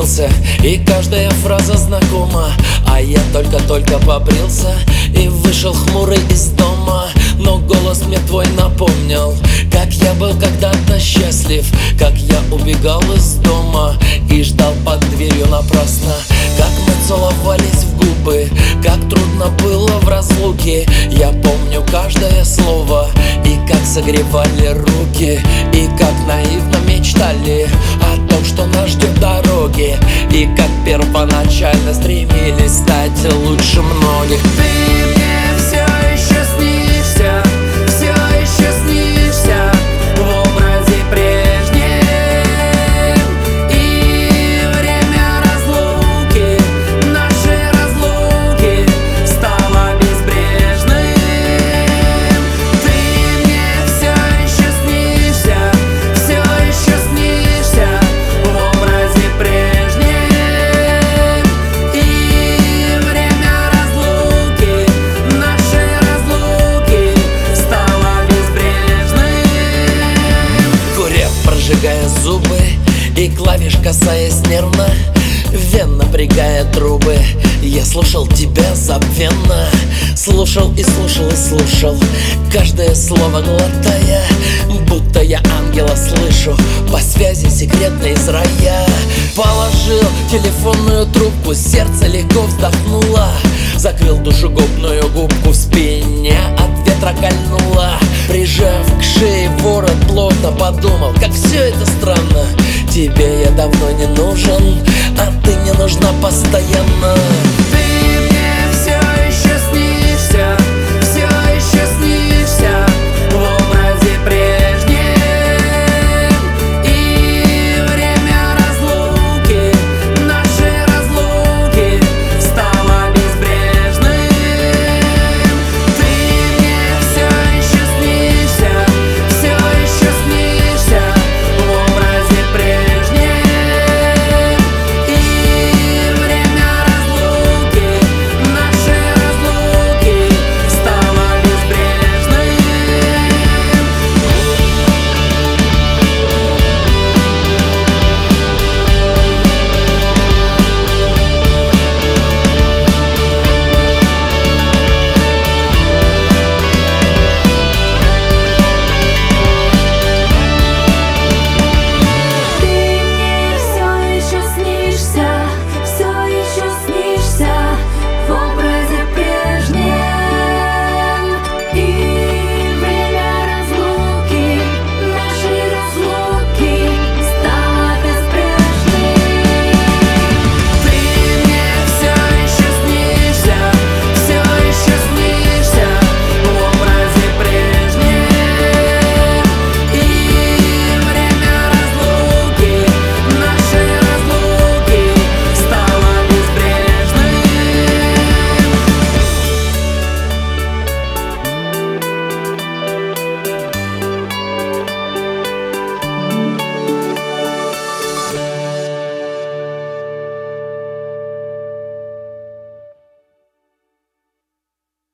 изменился И каждая фраза знакома. А я только-только побрился И вышел хмурый из дома. Но голос мне твой напомнил Как я был когда-то счастлив Как я убегал из дома И ждал под дверью напрасно. Как мы целовались в губы Как трудно было в разлуке. Я помню каждое слово И как согревали руки И дороги. И как первоначально стремились стать лучше многих. Ты И клавиш касаясь нервно Вен напрягая трубы. Я слушал тебя забвенно Слушал и слушал и слушал Каждое слово глотая Будто я ангела слышу. По связи секретной из рая Положил телефонную трубку Сердце легко вздохнуло Закрыл плотно Подумал, как все это странно. Тебе я давно не нужен А ты не нужна постоянно